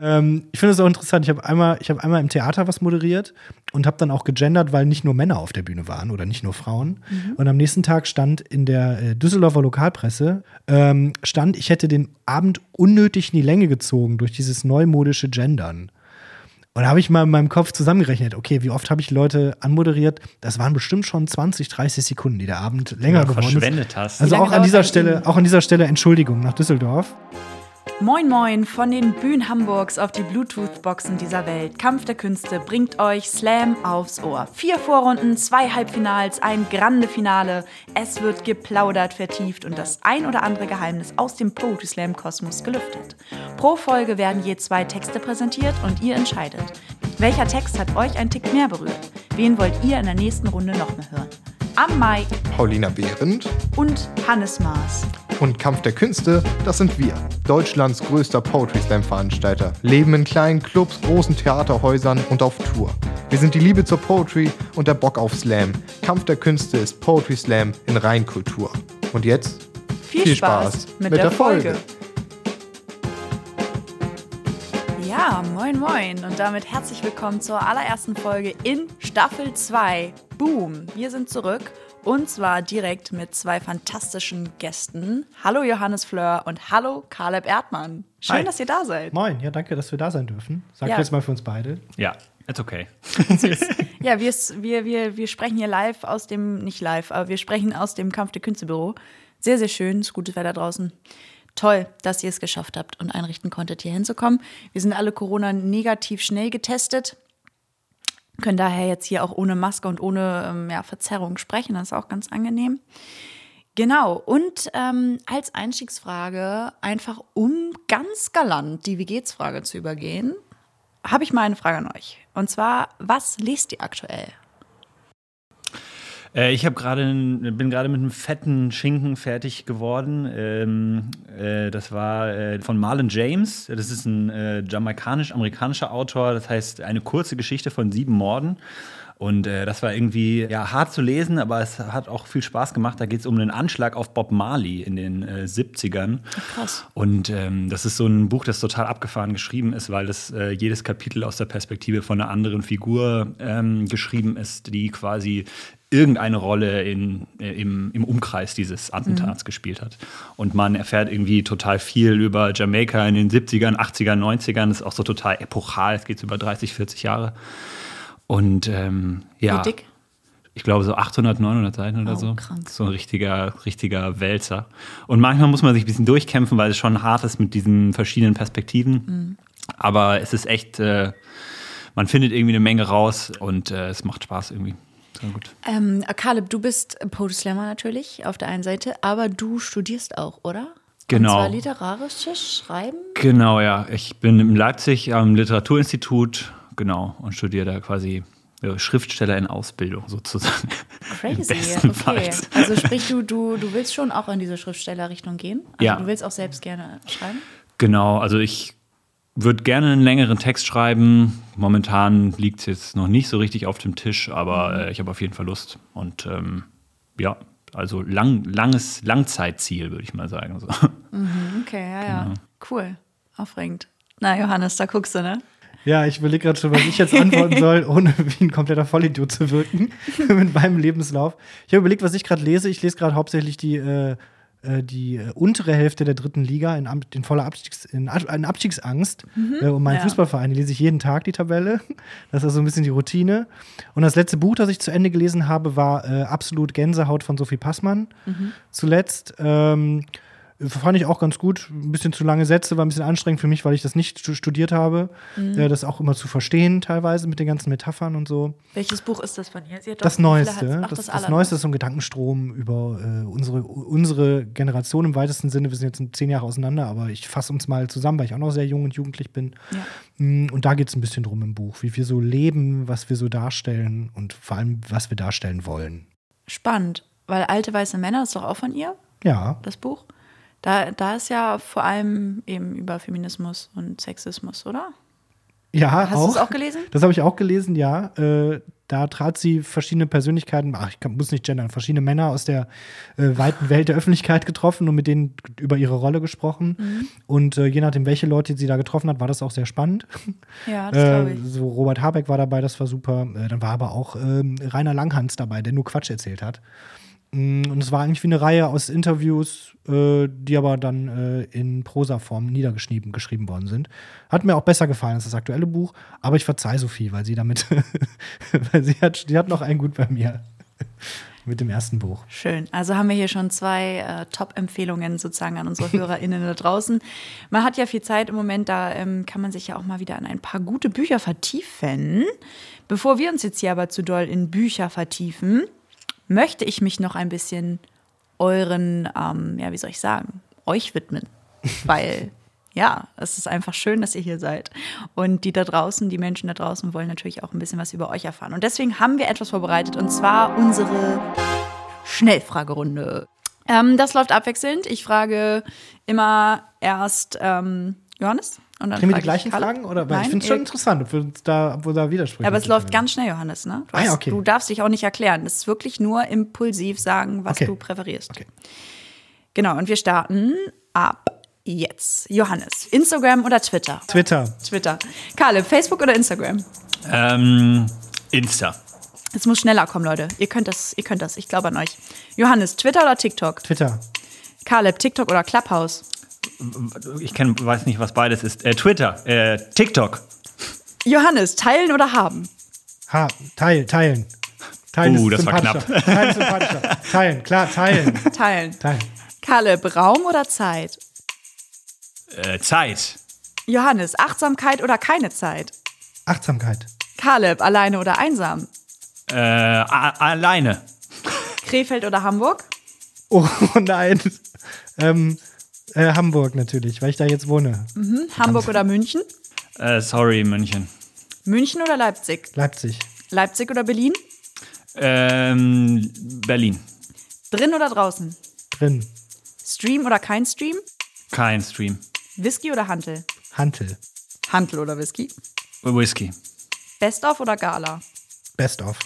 Ähm, ich finde es auch interessant. Ich habe einmal, hab einmal im Theater was moderiert und habe dann auch gegendert, weil nicht nur Männer auf der Bühne waren oder nicht nur Frauen. Mhm. Und am nächsten Tag stand in der äh, Düsseldorfer Lokalpresse, ähm, stand, ich hätte den Abend unnötig in die Länge gezogen durch dieses neumodische Gendern. Und da habe ich mal in meinem Kopf zusammengerechnet, okay, wie oft habe ich Leute anmoderiert? Das waren bestimmt schon 20, 30 Sekunden, die der Abend länger geworden ist. verschwendet hast. Also auch an dieser Stelle, auch an dieser Stelle Entschuldigung nach Düsseldorf. Moin Moin von den Bühnen Hamburgs auf die Bluetooth-Boxen dieser Welt. Kampf der Künste bringt euch Slam aufs Ohr. Vier Vorrunden, zwei Halbfinals, ein grande Finale. Es wird geplaudert, vertieft und das ein oder andere Geheimnis aus dem Poetry Slam Kosmos gelüftet. Pro Folge werden je zwei Texte präsentiert und ihr entscheidet. Welcher Text hat euch ein Tick mehr berührt? Wen wollt ihr in der nächsten Runde noch mehr hören? Am Mai Paulina Behrendt und Hannes Maas und Kampf der Künste, das sind wir. Deutschlands größter Poetry Slam Veranstalter. Leben in kleinen Clubs, großen Theaterhäusern und auf Tour. Wir sind die Liebe zur Poetry und der Bock auf Slam. Kampf der Künste ist Poetry Slam in Reinkultur. Und jetzt viel, viel Spaß, Spaß, mit, mit der, Folge. Folge. Ja, moin moin und damit herzlich willkommen zur allerersten Folge in Staffel 2. Boom, wir sind zurück und zwar direkt mit zwei fantastischen Gästen. Hallo Johannes Fleur und hallo Caleb Erdmann. Schön, Hi. dass ihr da seid. Moin, ja, danke, dass wir da sein dürfen. Sag ja. jetzt mal für uns beide. Ja, it's okay. ja, wir, wir, wir, wir sprechen hier live aus dem, nicht live, aber wir sprechen aus dem Kampf der Künstebüro. Sehr, sehr schön, ist gutes Wetter draußen. Toll, dass ihr es geschafft habt und einrichten konntet, hier hinzukommen. Wir sind alle Corona negativ schnell getestet können daher jetzt hier auch ohne Maske und ohne ähm, ja, Verzerrung sprechen. Das ist auch ganz angenehm. Genau, und ähm, als Einstiegsfrage, einfach um ganz galant die Wie geht's Frage zu übergehen, habe ich mal eine Frage an euch. Und zwar, was lest ihr aktuell? Äh, ich habe gerade bin gerade mit einem fetten Schinken fertig geworden. Ähm, äh, das war äh, von Marlon James. Das ist ein äh, jamaikanisch-amerikanischer Autor. Das heißt eine kurze Geschichte von sieben Morden. Und äh, das war irgendwie ja, hart zu lesen, aber es hat auch viel Spaß gemacht. Da geht es um einen Anschlag auf Bob Marley in den äh, 70ern. Krass. Und ähm, das ist so ein Buch, das total abgefahren geschrieben ist, weil das äh, jedes Kapitel aus der Perspektive von einer anderen Figur ähm, geschrieben ist, die quasi irgendeine Rolle in, äh, im, im Umkreis dieses Attentats mhm. gespielt hat. Und man erfährt irgendwie total viel über Jamaika in den 70ern, 80ern, 90ern. Das ist auch so total epochal. Es geht über 30, 40 Jahre. Und ähm, ja. Wie dick? Ich glaube so 800, 900 Seiten oder oh, so. Krank. So ein richtiger, richtiger Wälzer. Und manchmal muss man sich ein bisschen durchkämpfen, weil es schon hart ist mit diesen verschiedenen Perspektiven. Mhm. Aber es ist echt, äh, man findet irgendwie eine Menge raus und äh, es macht Spaß irgendwie. Sehr gut. Ähm, Caleb, du bist Poetry Slammer natürlich auf der einen Seite, aber du studierst auch, oder? Genau. Und zwar literarisches Schreiben? Genau, ja. Ich bin in Leipzig am Literaturinstitut, genau, und studiere da quasi ja, Schriftsteller in Ausbildung sozusagen. Crazy, okay. Also sprich, du, du, du willst schon auch in diese Schriftstellerrichtung gehen? Also ja. Du willst auch selbst gerne schreiben? Genau, also ich würde gerne einen längeren Text schreiben. Momentan liegt es jetzt noch nicht so richtig auf dem Tisch, aber mhm. äh, ich habe auf jeden Fall Lust. Und ähm, ja, also lang, langes Langzeitziel, würde ich mal sagen. So. Mhm, okay, ja, ja. Genau. Cool. Aufregend. Na, Johannes, da guckst du, ne? Ja, ich überlege gerade schon, was ich jetzt antworten soll, ohne wie ein kompletter Vollidiot zu wirken mit meinem Lebenslauf. Ich habe überlegt, was ich gerade lese. Ich lese gerade hauptsächlich die äh, die äh, untere Hälfte der dritten Liga in, in voller Abstiegs, in, in Abstiegsangst. Mhm, äh, um meinen ja. Fußballverein lese ich jeden Tag die Tabelle. Das ist also ein bisschen die Routine. Und das letzte Buch, das ich zu Ende gelesen habe, war äh, Absolut Gänsehaut von Sophie Passmann. Mhm. Zuletzt. Ähm, Fand ich auch ganz gut. Ein bisschen zu lange Sätze, war ein bisschen anstrengend für mich, weil ich das nicht studiert habe. Mhm. Äh, das auch immer zu verstehen, teilweise mit den ganzen Metaphern und so. Welches Buch ist das von ihr? das Neueste. Ach, das, das, das Neueste ist so ein Gedankenstrom über äh, unsere, unsere Generation im weitesten Sinne. Wir sind jetzt zehn Jahre auseinander, aber ich fasse uns mal zusammen, weil ich auch noch sehr jung und jugendlich bin. Ja. Mm, und da geht es ein bisschen drum im Buch, wie wir so leben, was wir so darstellen und vor allem, was wir darstellen wollen. Spannend, weil Alte weiße Männer ist doch auch von ihr? Ja. Das Buch? Da, da ist ja vor allem eben über Feminismus und Sexismus, oder? Ja, Hast du es auch gelesen? Das habe ich auch gelesen, ja. Äh, da trat sie verschiedene Persönlichkeiten, ach, ich kann, muss nicht gendern, verschiedene Männer aus der äh, weiten Welt der Öffentlichkeit getroffen und mit denen über ihre Rolle gesprochen. Mhm. Und äh, je nachdem, welche Leute sie da getroffen hat, war das auch sehr spannend. Ja, das glaube Äh, ich. so Robert Habeck war dabei, das war super. Äh, dann war aber auch ähm, Rainer Langhans dabei, der nur Quatsch erzählt hat. Mm, Und es war eigentlich wie eine Reihe aus Interviews, äh, die aber dann äh, in Prosaform niedergeschrieben geschrieben worden sind. Hat mir auch besser gefallen als das aktuelle Buch, aber ich verzeih Sophie, weil sie damit, weil sie hat, die hat noch ein Gut bei mir mit dem ersten Buch. Schön. Also haben wir hier schon zwei äh, Top-Empfehlungen sozusagen an unsere HörerInnen da draußen. Man hat ja viel Zeit im Moment, da ähm, kann man sich ja auch mal wieder an ein paar gute Bücher vertiefen. Bevor wir uns jetzt hier aber zu doll in Bücher vertiefen, möchte ich mich noch ein bisschen euren, ähm, ja, wie soll ich sagen, euch widmen. Weil, ja, es ist einfach schön, dass ihr hier seid. Und die da draußen, die Menschen da draußen wollen natürlich auch ein bisschen was über euch erfahren. Und deswegen haben wir etwas vorbereitet und zwar unsere Schnellfragerunde. Ähm, das läuft abwechselnd. Ich frage immer erst ähm, Johannes. Und dann Kriegen wir die gleichen Kalle. Fragen? Oder? Weil Nein, ich finde es schon ihr- interessant, ob wir uns da, ob wir da widersprechen. aber es läuft ganz schnell, Johannes, ne? Du, Ah ja, hast- okay. du darfst dich auch nicht erklären. Es ist wirklich nur impulsiv sagen, was Okay. du präferierst. Okay. Genau, und wir starten ab jetzt. Johannes, Instagram oder Twitter? Twitter. Twitter. Kalle, Facebook oder Instagram? Ähm, Insta. Es muss schneller kommen, Leute. Ihr könnt das, ihr könnt das. Ich glaube an euch. Johannes, Twitter oder TikTok? Twitter. Caleb, TikTok oder Clubhouse? Ich kenn, weiß nicht, was beides ist. Äh, Twitter, äh, TikTok. Johannes, teilen oder haben? Ha, teil, teilen. Teilen Uh, ist das war sympathischer. Teilen. Teilen, klar, teilen. Teilen. Teilen. Caleb, Raum oder Zeit? Äh, Zeit. Johannes, Achtsamkeit oder keine Zeit? Achtsamkeit. Caleb, alleine oder einsam? Äh, alleine. Krefeld oder Hamburg? Oh nein. Ähm, äh, Hamburg natürlich, weil ich da jetzt wohne. Hamburg oder München? Äh, sorry, München. München oder Leipzig? Leipzig. Leipzig oder Berlin? Ähm, Berlin. Drin oder draußen? Drin. Stream oder kein Stream? Kein Stream. Whisky oder Hantel? Hantel. Hantel oder Whisky? Whisky. Best of oder Gala? Best of.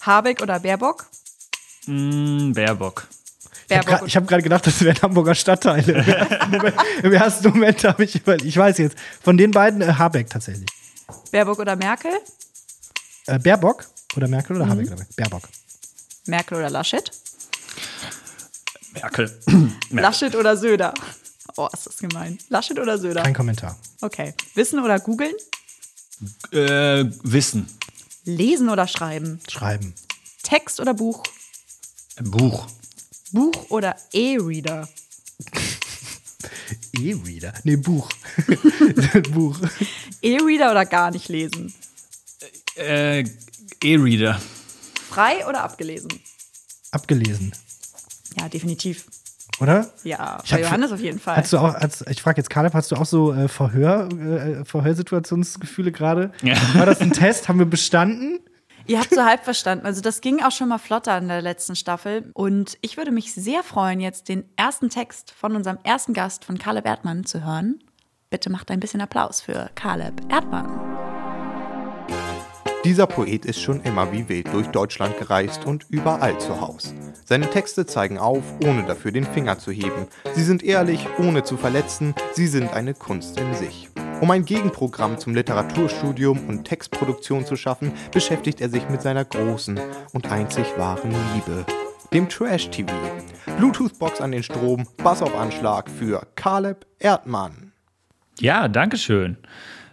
Habeck oder Baerbock? Mm, Baerbock. Ich habe ich hab gerade gedacht, das wären Hamburger Stadtteile. Im ersten Moment, habe ich überlegt. Ich weiß jetzt. Von den beiden äh, Habeck tatsächlich. Baerbock oder Merkel? Äh, Baerbock oder Merkel Mhm. oder Habeck? Oder Baerbock. Merkel oder Laschet? Merkel. Merkel. Laschet oder Söder? Oh, ist das gemein. Laschet oder Söder? Kein Kommentar. Okay. Wissen oder googeln? Äh, Wissen. Lesen oder schreiben? Schreiben. Text oder Buch? Buch. Buch oder E-Reader? E-Reader. Nee, Buch. Buch. E-Reader oder gar nicht lesen? Äh, E-Reader. Frei oder abgelesen? Abgelesen. Ja, definitiv. Oder? Ja, Ich bei hab- Johannes auf jeden Fall. Hast du auch, als, ich frage jetzt Caleb, hast du auch so äh, Verhör, äh, Verhörsituationsgefühle gerade? Ja. War das ein Test? Haben wir bestanden? Ihr habt so halb verstanden. Also das ging auch schon mal flotter in der letzten Staffel. Und ich würde mich sehr freuen, jetzt den ersten Text von unserem ersten Gast, von Caleb Erdmann, zu hören. Bitte macht ein bisschen Applaus für Caleb Erdmann. Dieser Poet ist schon immer wie wild durch Deutschland gereist und überall zu Haus. Seine Texte zeigen auf, ohne dafür den Finger zu heben. Sie sind ehrlich, ohne zu verletzen. Sie sind eine Kunst in sich. Um ein Gegenprogramm zum Literaturstudium und Textproduktion zu schaffen, beschäftigt er sich mit seiner großen und einzig wahren Liebe, dem Trash-TV. Bluetooth-Box an den Strom, Bass auf Anschlag für Caleb Erdmann. Ja, danke schön.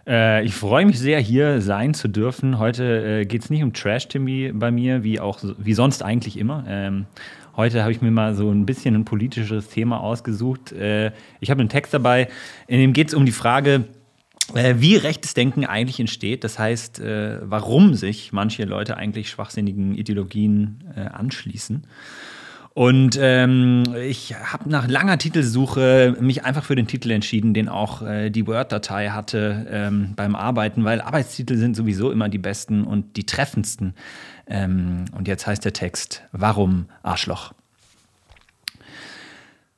Äh, ich freue mich sehr, hier sein zu dürfen. Heute äh, geht es nicht um Trash-TV bei mir, wie auch wie sonst eigentlich immer. Ähm, heute habe ich mir mal so ein bisschen ein politisches Thema ausgesucht. Äh, ich habe einen Text dabei, in dem geht es um die Frage, wie rechtes Denken eigentlich entsteht. Das heißt, äh, warum sich manche Leute eigentlich schwachsinnigen Ideologien äh, anschließen. Und ähm, ich habe nach langer Titelsuche mich einfach für den Titel entschieden, den auch äh, die Word-Datei hatte ähm, beim Arbeiten, weil Arbeitstitel sind sowieso immer die besten und die treffendsten. Ähm, und jetzt heißt der Text, warum Arschloch?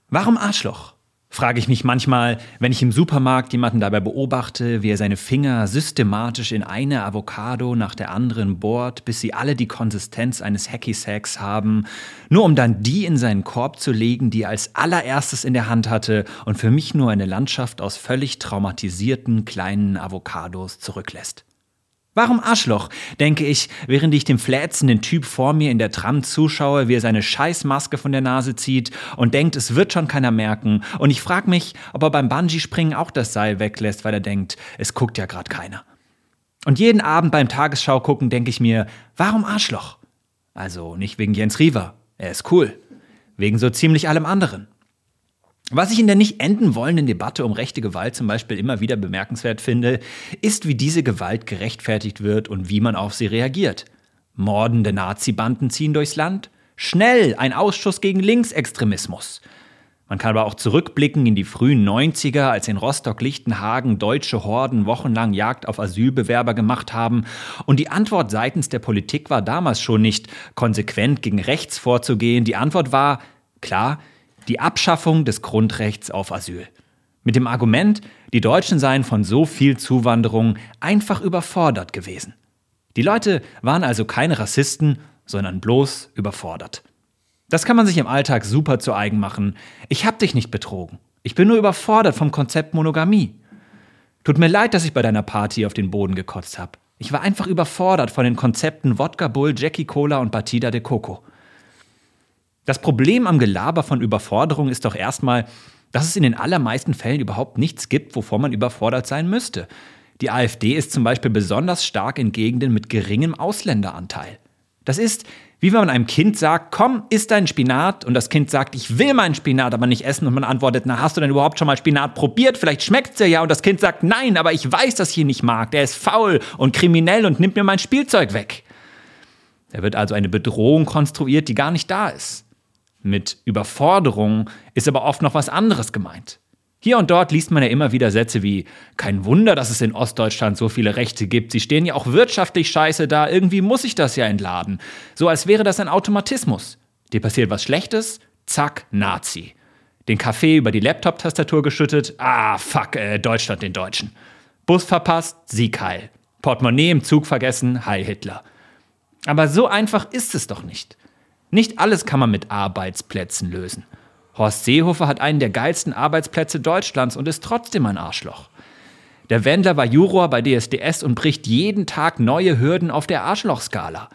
Warum Arschloch? Frage ich mich manchmal, wenn ich im Supermarkt jemanden dabei beobachte, wie er seine Finger systematisch in eine Avocado nach der anderen bohrt, bis sie alle die Konsistenz eines Hacky Sacks haben, nur um dann die in seinen Korb zu legen, die er als allererstes in der Hand hatte und für mich nur eine Landschaft aus völlig traumatisierten kleinen Avocados zurücklässt. Warum Arschloch, denke ich, während ich dem flätzenden Typ vor mir in der Tram zuschaue, wie er seine Scheißmaske von der Nase zieht und denkt, es wird schon keiner merken. Und ich frage mich, ob er beim Bungee-Springen auch das Seil weglässt, weil er denkt, es guckt ja gerade keiner. Und jeden Abend beim Tagesschau gucken denke ich mir, warum Arschloch? Also nicht wegen Jens Riewer, er ist cool. Wegen so ziemlich allem anderen. Was ich in der nicht enden wollenden Debatte um rechte Gewalt zum Beispiel immer wieder bemerkenswert finde, ist, wie diese Gewalt gerechtfertigt wird und wie man auf sie reagiert. Mordende Nazi-Banden ziehen durchs Land. Schnell ein Ausschuss gegen Linksextremismus. Man kann aber auch zurückblicken in die frühen 90er, als in Rostock-Lichtenhagen deutsche Horden wochenlang Jagd auf Asylbewerber gemacht haben. Und die Antwort seitens der Politik war damals schon nicht, konsequent gegen rechts vorzugehen. Die Antwort war, klar, die Abschaffung des Grundrechts auf Asyl. Mit dem Argument, die Deutschen seien von so viel Zuwanderung einfach überfordert gewesen. Die Leute waren also keine Rassisten, sondern bloß überfordert. Das kann man sich im Alltag super zu eigen machen. Ich hab dich nicht betrogen. Ich bin nur überfordert vom Konzept Monogamie. Tut mir leid, dass ich bei deiner Party auf den Boden gekotzt hab. Ich war einfach überfordert von den Konzepten Wodka Bull, Jackie Cola und Batida de Coco. Das Problem am Gelaber von Überforderung ist doch erstmal, dass es in den allermeisten Fällen überhaupt nichts gibt, wovor man überfordert sein müsste. Die AfD ist zum Beispiel besonders stark in Gegenden mit geringem Ausländeranteil. Das ist, wie wenn man einem Kind sagt, komm, isst dein Spinat und das Kind sagt, ich will meinen Spinat aber nicht essen und man antwortet, na, hast du denn überhaupt schon mal Spinat probiert? Vielleicht schmeckt's dir ja und das Kind sagt, nein, aber ich weiß, dass ich ihn nicht mag. Der ist faul und kriminell und nimmt mir mein Spielzeug weg. Da wird also eine Bedrohung konstruiert, die gar nicht da ist. Mit Überforderung ist aber oft noch was anderes gemeint. Hier und dort liest man ja immer wieder Sätze wie Kein Wunder, dass es in Ostdeutschland so viele Rechte gibt. Sie stehen ja auch wirtschaftlich scheiße da. Irgendwie muss ich das ja entladen. So als wäre das ein Automatismus. Dir passiert was Schlechtes, zack, Nazi. Den Kaffee über die Laptop-Tastatur geschüttet, ah, fuck, äh, Deutschland den Deutschen. Bus verpasst, Sieg heil. Portemonnaie im Zug vergessen, Heil Hitler. Aber so einfach ist es doch nicht. Nicht alles kann man mit Arbeitsplätzen lösen. Horst Seehofer hat einen der geilsten Arbeitsplätze Deutschlands und ist trotzdem ein Arschloch. Der Wendler war Juror bei DSDS und bricht jeden Tag neue Hürden auf der Arschlochskala.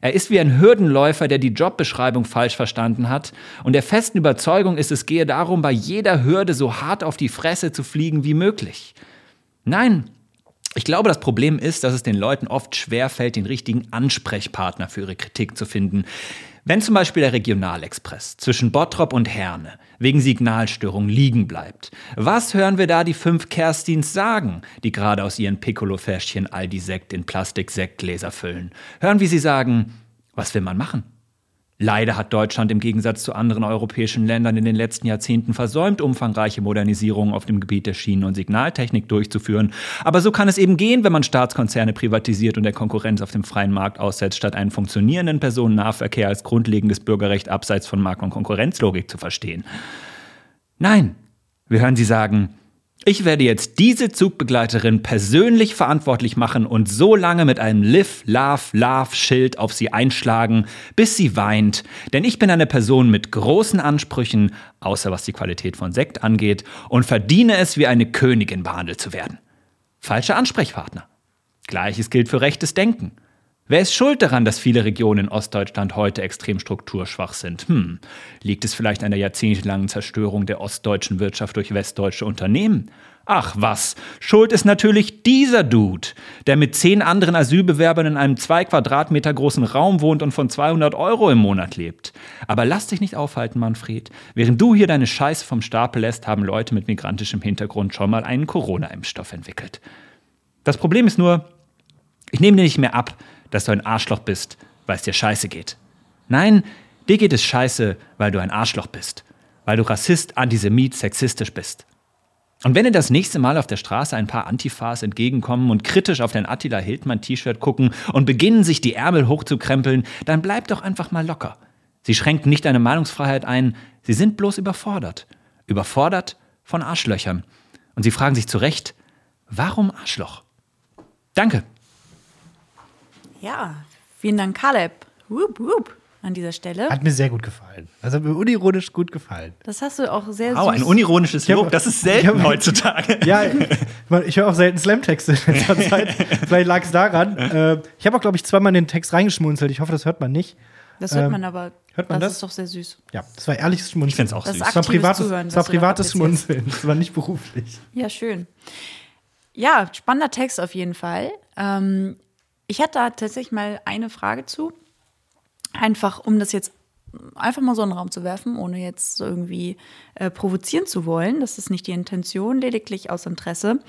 Er ist wie ein Hürdenläufer, der die Jobbeschreibung falsch verstanden hat und der festen Überzeugung ist, es gehe darum, bei jeder Hürde so hart auf die Fresse zu fliegen wie möglich. Nein, ich glaube, das Problem ist, dass es den Leuten oft schwerfällt, den richtigen Ansprechpartner für ihre Kritik zu finden. Wenn zum Beispiel der Regionalexpress zwischen Bottrop und Herne wegen Signalstörung liegen bleibt, was hören wir da die fünf Kerstins sagen, die gerade aus ihren Piccolo-Fäschchen all die Sekt in Plastik-Sektgläser füllen? Hören, wie sie sagen, was will man machen? Leider hat Deutschland im Gegensatz zu anderen europäischen Ländern in den letzten Jahrzehnten versäumt, umfangreiche Modernisierungen auf dem Gebiet der Schienen- und Signaltechnik durchzuführen. Aber so kann es eben gehen, wenn man Staatskonzerne privatisiert und der Konkurrenz auf dem freien Markt aussetzt, statt einen funktionierenden Personennahverkehr als grundlegendes Bürgerrecht abseits von Markt- und Konkurrenzlogik zu verstehen. Nein, wir hören Sie sagen, ich werde jetzt diese Zugbegleiterin persönlich verantwortlich machen und so lange mit einem Live, Love, Love Schild auf sie einschlagen, bis sie weint. Denn ich bin eine Person mit großen Ansprüchen, außer was die Qualität von Sekt angeht, und verdiene es, wie eine Königin behandelt zu werden. Falscher Ansprechpartner. Gleiches gilt für rechtes Denken. Wer ist schuld daran, dass viele Regionen in Ostdeutschland heute extrem strukturschwach sind? Hm, liegt es vielleicht an der jahrzehntelangen Zerstörung der ostdeutschen Wirtschaft durch westdeutsche Unternehmen? Ach was, schuld ist natürlich dieser Dude, der mit zehn anderen Asylbewerbern in einem zwei Quadratmeter großen Raum wohnt und von 200 Euro im Monat lebt. Aber lass dich nicht aufhalten, Manfred. Während du hier deine Scheiße vom Stapel lässt, haben Leute mit migrantischem Hintergrund schon mal einen Corona-Impfstoff entwickelt. Das Problem ist nur, ich nehme dir nicht mehr ab, dass du ein Arschloch bist, weil es dir scheiße geht. Nein, dir geht es scheiße, weil du ein Arschloch bist. Weil du Rassist, Antisemit, sexistisch bist. Und wenn dir das nächste Mal auf der Straße ein paar Antifas entgegenkommen und kritisch auf dein Attila Hildmann-T-Shirt gucken und beginnen, sich die Ärmel hochzukrempeln, dann bleib doch einfach mal locker. Sie schränken nicht deine Meinungsfreiheit ein, sie sind bloß überfordert. Überfordert von Arschlöchern. Und sie fragen sich zu Recht, warum Arschloch? Danke. Ja, vielen Dank, Caleb. Whoop, whoop, an dieser Stelle. Hat mir sehr gut gefallen. Also hat mir unironisch gut gefallen. Das hast du auch sehr Wow, ein süß. unironisches hab- Lob, das ist selten hab- heutzutage. Ja, ich, höre auch selten Slam-Texte in letzter Zeit. Vielleicht lag es daran. Äh, ich habe auch, glaube ich, zweimal in den Text reingeschmunzelt. Ich hoffe, das hört man nicht. Das hört Ähm, man aber. hört man das? das? ist doch sehr süß. Ja, das war ehrliches Schmunzeln. Ich finde es auch Das süß. Das war privates, Zuhören, das war privates. Schmunzeln. Das war nicht beruflich. Ja, schön. Ja, spannender Text auf jeden Fall. Ähm, ich hatte da tatsächlich mal eine Frage zu. Einfach, um das jetzt einfach mal so in den Raum zu werfen, ohne jetzt so irgendwie äh, provozieren zu wollen. Das ist nicht die Intention, lediglich aus Interesse.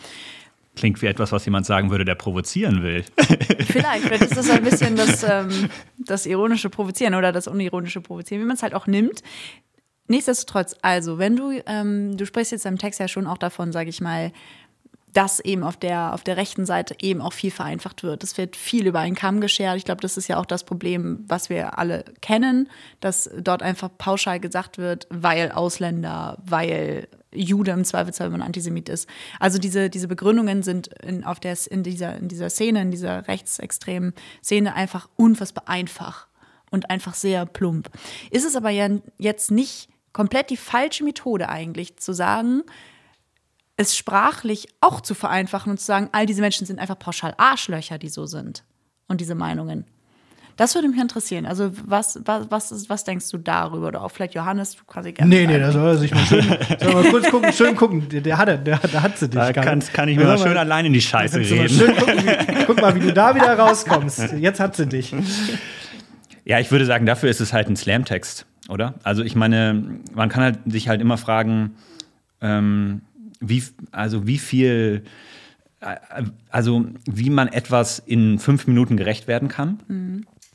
Klingt wie etwas, was jemand sagen würde, der provozieren will. Vielleicht, vielleicht ist das ein bisschen das, ähm, das ironische Provozieren oder das unironische Provozieren, wie man es halt auch nimmt. Nichtsdestotrotz, also, wenn du, ähm, du sprichst jetzt im Text ja schon auch davon, sage ich mal, dass eben auf der, auf der rechten Seite eben auch viel vereinfacht wird. Es wird viel über einen Kamm geschert. Ich glaube, das ist ja auch das Problem, was wir alle kennen, dass dort einfach pauschal gesagt wird, weil Ausländer, weil Jude im Zweifelsfall, wenn man Antisemit ist. Also diese, diese Begründungen sind in, auf der, in, dieser, in dieser Szene, in dieser rechtsextremen Szene einfach unfassbar einfach und einfach sehr plump. Ist es aber ja jetzt nicht komplett die falsche Methode eigentlich, zu sagen, es sprachlich auch zu vereinfachen und zu sagen, all diese Menschen sind einfach pauschal Arschlöcher, die so sind und diese Meinungen. Das würde mich interessieren. Also, was, was, was, ist, was denkst du darüber? Oder auch vielleicht Johannes, du kannst ja gerne. Nee, nee, da soll er sich mal schön, soll mal kurz gucken, schön gucken. Der, der hat, er- der, der hat sie dich. Da kann, kann ich mir mal schön allein in die Scheiße mal reden. schön gucken, wie, guck mal, wie du da wieder rauskommst. Jetzt hat sie dich. Ja, ich würde sagen, dafür ist es halt ein Slam-Text, oder? Also ich meine, man kann halt sich halt immer fragen, ähm, wie, also wie viel, äh, also wie man etwas in fünf Minuten gerecht werden kann.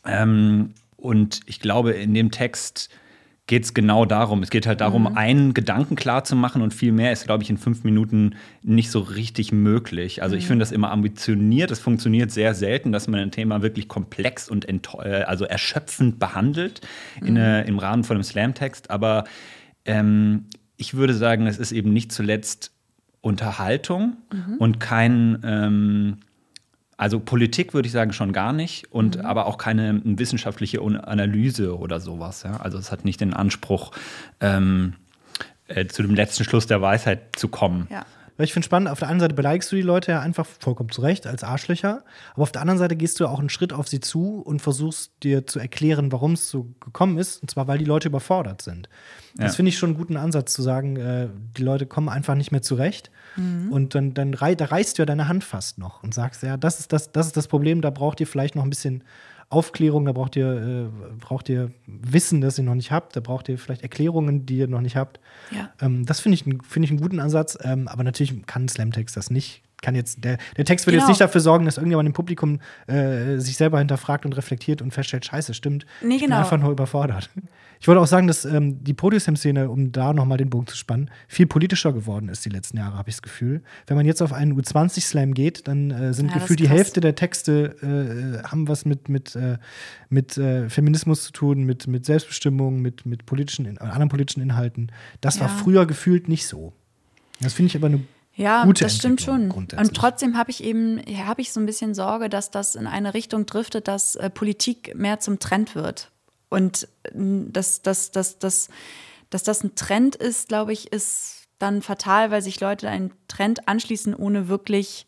Ähm, und ich glaube, in dem Text geht es genau darum. Es geht halt darum, einen Gedanken klar zu machen und viel mehr ist, glaube ich, in fünf Minuten nicht so richtig möglich. Also ich finde das immer ambitioniert. Es funktioniert sehr selten, dass man ein Thema wirklich komplex und äh, also erschöpfend behandelt in, äh, im Rahmen von einem Slam-Text. Aber ähm, ich würde sagen, es ist eben nicht zuletzt Unterhaltung und kein ähm, also Politik würde ich sagen schon gar nicht und aber auch keine wissenschaftliche Analyse oder sowas. Ja? Also es hat nicht den Anspruch, ähm, äh, zu dem letzten Schluss der Weisheit zu kommen. Ja. Weil ich finde spannend, auf der einen Seite beleidigst du die Leute ja einfach vollkommen zurecht als Arschlöcher, aber auf der anderen Seite gehst du auch einen Schritt auf sie zu und versuchst dir zu erklären, warum es so gekommen ist, und zwar weil die Leute überfordert sind. Das Ja. finde ich schon einen guten Ansatz zu sagen, äh, die Leute kommen einfach nicht mehr zurecht und dann, dann rei da reißt du ja deine Hand fast noch und sagst, ja, das ist das, das ist das Problem, da braucht ihr vielleicht noch ein bisschen Aufklärung, da braucht ihr, äh, braucht ihr Wissen, das ihr noch nicht habt, da braucht ihr vielleicht Erklärungen, die ihr noch nicht habt. Ja. Ähm, das finde ich, finde ich einen guten Ansatz, ähm, aber natürlich kann Slam-Text das nicht. Kann jetzt, der, der Text wird Genau. jetzt nicht dafür sorgen, dass irgendjemand im Publikum äh, sich selber hinterfragt und reflektiert und feststellt, scheiße, stimmt. Nee, Ich bin genau. einfach nur überfordert. Ich wollte auch sagen, dass ähm, die Podium-Szene, um da nochmal den Bogen zu spannen, viel politischer geworden ist die letzten Jahre, habe ich das Gefühl. Wenn man jetzt auf einen U20-Slam geht, dann äh, sind Ja, gefühlt die. Hälfte der Texte äh, haben was mit, mit, äh, mit äh, Feminismus zu tun, mit, mit Selbstbestimmung, mit, mit politischen, anderen politischen Inhalten. Das war Ja. früher gefühlt nicht so. Das finde ich aber eine Ja, gute das stimmt schon. Und trotzdem habe ich eben, habe ich so ein bisschen Sorge, dass das in eine Richtung driftet, dass äh, Politik mehr zum Trend wird. Und dass, dass, dass, dass, dass das ein Trend ist, glaube ich, ist dann fatal, weil sich Leute einen Trend anschließen, ohne wirklich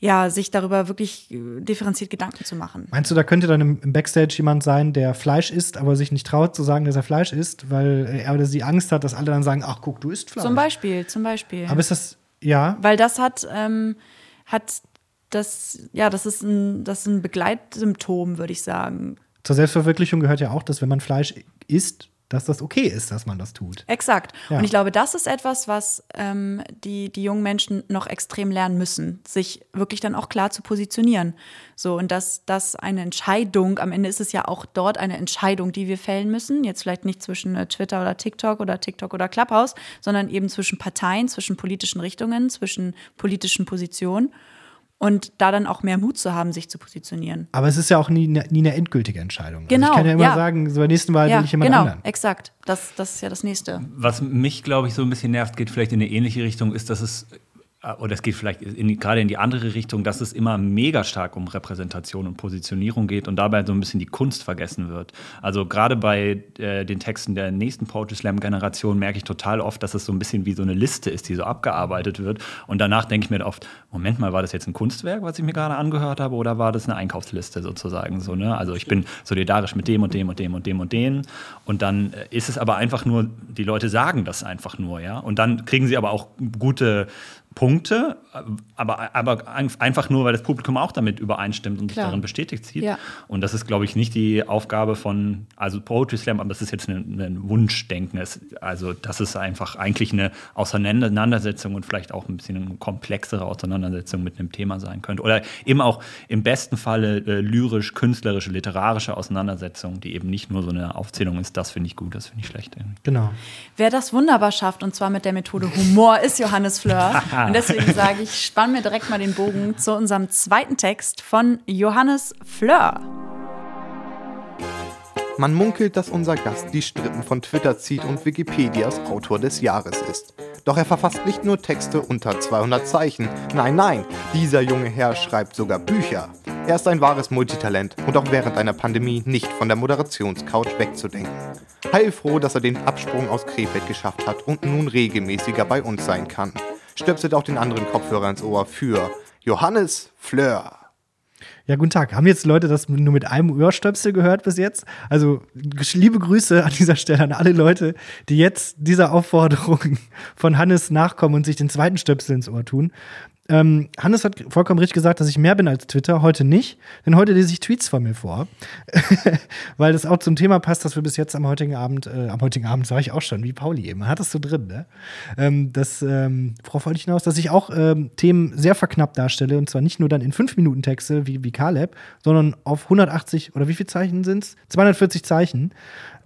ja, sich darüber wirklich äh, differenziert Gedanken zu machen. Meinst du, da könnte dann im im Backstage jemand sein, der Fleisch isst, aber sich nicht traut zu sagen, dass er Fleisch isst, weil er oder sie Angst hat, dass alle dann sagen, ach guck, du isst Fleisch. Zum Beispiel, zum Beispiel. Aber ist das, ja, Weil das hat, ähm, hat das, ja, das ist ein, das ist ein Begleitsymptom, würde ich sagen. zur Selbstverwirklichung gehört ja auch, dass wenn man Fleisch isst, dass das okay ist, dass man das tut. Exakt. Ja. Und ich glaube, das ist etwas, was ähm, die, die jungen Menschen noch extrem lernen müssen, sich wirklich dann auch klar zu positionieren. So, und dass das eine Entscheidung, am Ende ist es ja auch dort eine Entscheidung, die wir fällen müssen. Jetzt vielleicht nicht zwischen äh, Twitter oder TikTok oder TikTok oder Clubhouse, sondern eben zwischen Parteien, zwischen politischen Richtungen, zwischen politischen Positionen. Und da dann auch mehr Mut zu haben, sich zu positionieren. Aber es ist ja auch nie, nie eine endgültige Entscheidung. Genau, Also ich kann ja immer ja. sagen, so bei der nächsten Wahl ja, will ich jemand genau, anderen. exakt. Das, das ist ja das Nächste. Was mich, glaube ich, so ein bisschen nervt, geht vielleicht in eine ähnliche Richtung, ist, dass es, oder es geht vielleicht in, gerade in die andere Richtung, dass es immer mega stark um Repräsentation und Positionierung geht und dabei so ein bisschen die Kunst vergessen wird. Also gerade bei äh, den Texten der nächsten Poetry Slam-Generation merke ich total oft, dass es so ein bisschen wie so eine Liste ist, die so abgearbeitet wird. Und danach denke ich mir oft, Moment mal, war das jetzt ein Kunstwerk, was ich mir gerade angehört habe, oder war das eine Einkaufsliste sozusagen so, ne? Also ich bin solidarisch mit dem und dem und dem und dem und dem. Und dann äh, ist es aber einfach nur, die Leute sagen das einfach nur, ja. Und dann kriegen sie aber auch gute Punkte, aber, aber ein- einfach nur, weil das Publikum auch damit übereinstimmt und sich Klar. darin bestätigt sieht. Ja. Und das ist, glaube ich, nicht die Aufgabe von, also Poetry Slam, aber das ist jetzt ein, ein Wunschdenken. Es, also das ist einfach eigentlich eine Auseinandersetzung und vielleicht auch ein bisschen eine komplexere Auseinandersetzung mit einem Thema sein könnte. Oder eben auch im besten Falle äh, lyrisch, künstlerische, literarische Auseinandersetzung, die eben nicht nur so eine Aufzählung ist, das finde ich gut, das finde ich schlecht. irgendwie. Genau. Wer das wunderbar schafft, und zwar mit der Methode Humor, ist Johannes Fleur. und deswegen sage ich, spann mir direkt mal den Bogen zu unserem zweiten Text von Johannes Fleur. Man munkelt, dass unser Gast die Strippen von Twitter zieht und Wikipedias Autor des Jahres ist. Doch er verfasst nicht nur Texte unter 200 Zeichen. Nein, nein, dieser junge Herr schreibt sogar Bücher. Er ist ein wahres Multitalent und auch während einer Pandemie nicht von der Moderationscouch wegzudenken. Heilfroh, dass er den Absprung aus Krefeld geschafft hat und nun regelmäßiger bei uns sein kann. Stöpselt auch den anderen Kopfhörer ins Ohr für Johannes Fleur. Ja, guten Tag. Haben jetzt Leute das nur mit einem Ohrstöpsel gehört bis jetzt? Also liebe Grüße an dieser Stelle an alle Leute, die jetzt dieser Aufforderung von Hannes nachkommen und sich den zweiten Stöpsel ins Ohr tun. Ähm, Hannes hat vollkommen richtig gesagt, dass ich mehr bin als Twitter. Heute nicht, denn heute lese ich Tweets von mir vor. Weil das auch zum Thema passt, dass wir bis jetzt am heutigen Abend, äh, am heutigen Abend sage ich auch schon, wie Pauli eben, hat das so drin, ne? Ähm, das, ähm, worauf wollte ich hinaus, dass ich auch ähm, Themen sehr verknappt darstelle und zwar nicht nur dann in 5 Minuten Texte wie, wie Caleb, sondern auf 180 oder wie viele Zeichen sind es? 240 Zeichen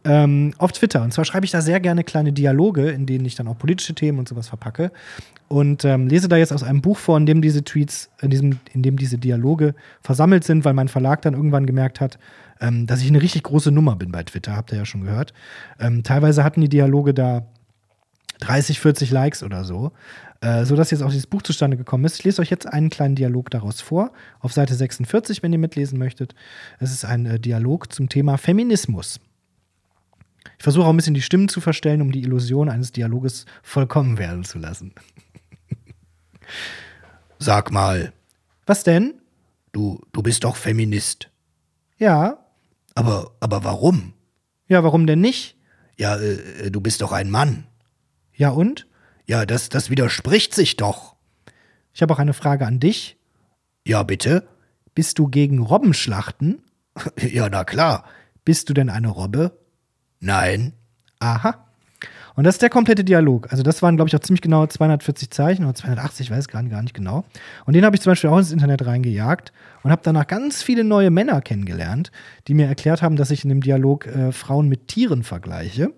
ähm, auf Twitter. Und zwar schreibe ich da sehr gerne kleine Dialoge, in denen ich dann auch politische Themen und sowas verpacke. Und ähm, lese da jetzt aus einem Buch vor, in dem diese Tweets, in, diesem, in dem diese Dialoge versammelt sind, weil mein Verlag dann irgendwann gemerkt hat, ähm, dass ich eine richtig große Nummer bin bei Twitter, habt ihr ja schon gehört. Ähm, teilweise hatten die Dialoge da 30, 40 Likes oder so, äh, sodass jetzt auch dieses Buch zustande gekommen ist. Ich lese euch jetzt einen kleinen Dialog daraus vor, auf Seite 46, wenn ihr mitlesen möchtet. Es ist ein äh, Dialog zum Thema Feminismus. Ich versuche auch ein bisschen die Stimmen zu verstellen, um die Illusion eines Dialoges vollkommen werden zu lassen. Sag mal, Was denn? du, du bist doch Feminist. Ja. Aber, aber warum? Ja, warum denn nicht? Ja, äh, du bist doch ein Mann. Ja, und? Ja, das, das widerspricht sich doch. Ich habe auch eine Frage an dich. Ja, bitte? Bist du gegen Robbenschlachten? Ja, na klar. Bist du denn eine Robbe? Nein. Aha. Und das ist der komplette Dialog. Also das waren, glaube ich, auch ziemlich genau 240 Zeichen oder 280, ich weiß gar nicht, gar nicht genau. Und den habe ich zum Beispiel auch ins Internet reingejagt und habe danach ganz viele neue Männer kennengelernt, die mir erklärt haben, dass ich in dem Dialog äh, Frauen mit Tieren vergleiche.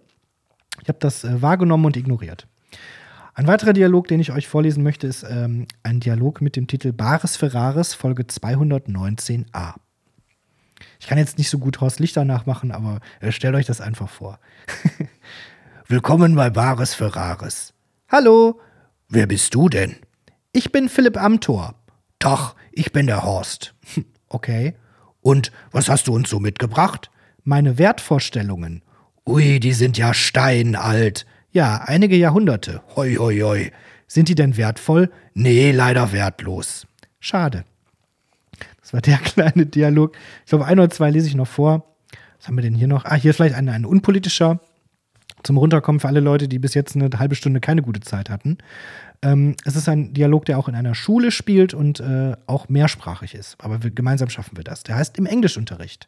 Ich habe das äh, wahrgenommen und ignoriert. Ein weiterer Dialog, den ich euch vorlesen möchte, ist ähm, ein Dialog mit dem Titel Bares Ferraris, Folge 219a. Ich kann jetzt nicht so gut Horst Lichter nachmachen, aber äh, stellt euch das einfach vor. Willkommen bei Bares Ferraris. Hallo, Wer bist du denn? ich bin Philipp Amthor. Tach, ich bin der Horst. Okay. Und was hast du uns so mitgebracht? Meine Wertvorstellungen. Ui, die sind ja steinalt. Ja, einige Jahrhunderte. Hoi, hoi, hoi. Sind die denn wertvoll? Nee, leider wertlos. Schade. Das war der kleine Dialog. Ich glaube, ein oder zwei lese ich noch vor. Was haben wir denn hier noch? Ah, hier ist vielleicht ein, ein unpolitischer. Zum Runterkommen für alle Leute, die bis jetzt eine halbe Stunde keine gute Zeit hatten. Ähm, es ist ein Dialog, der auch in einer Schule spielt und äh, auch mehrsprachig ist. Aber wir, gemeinsam schaffen wir das. Der heißt im Englischunterricht.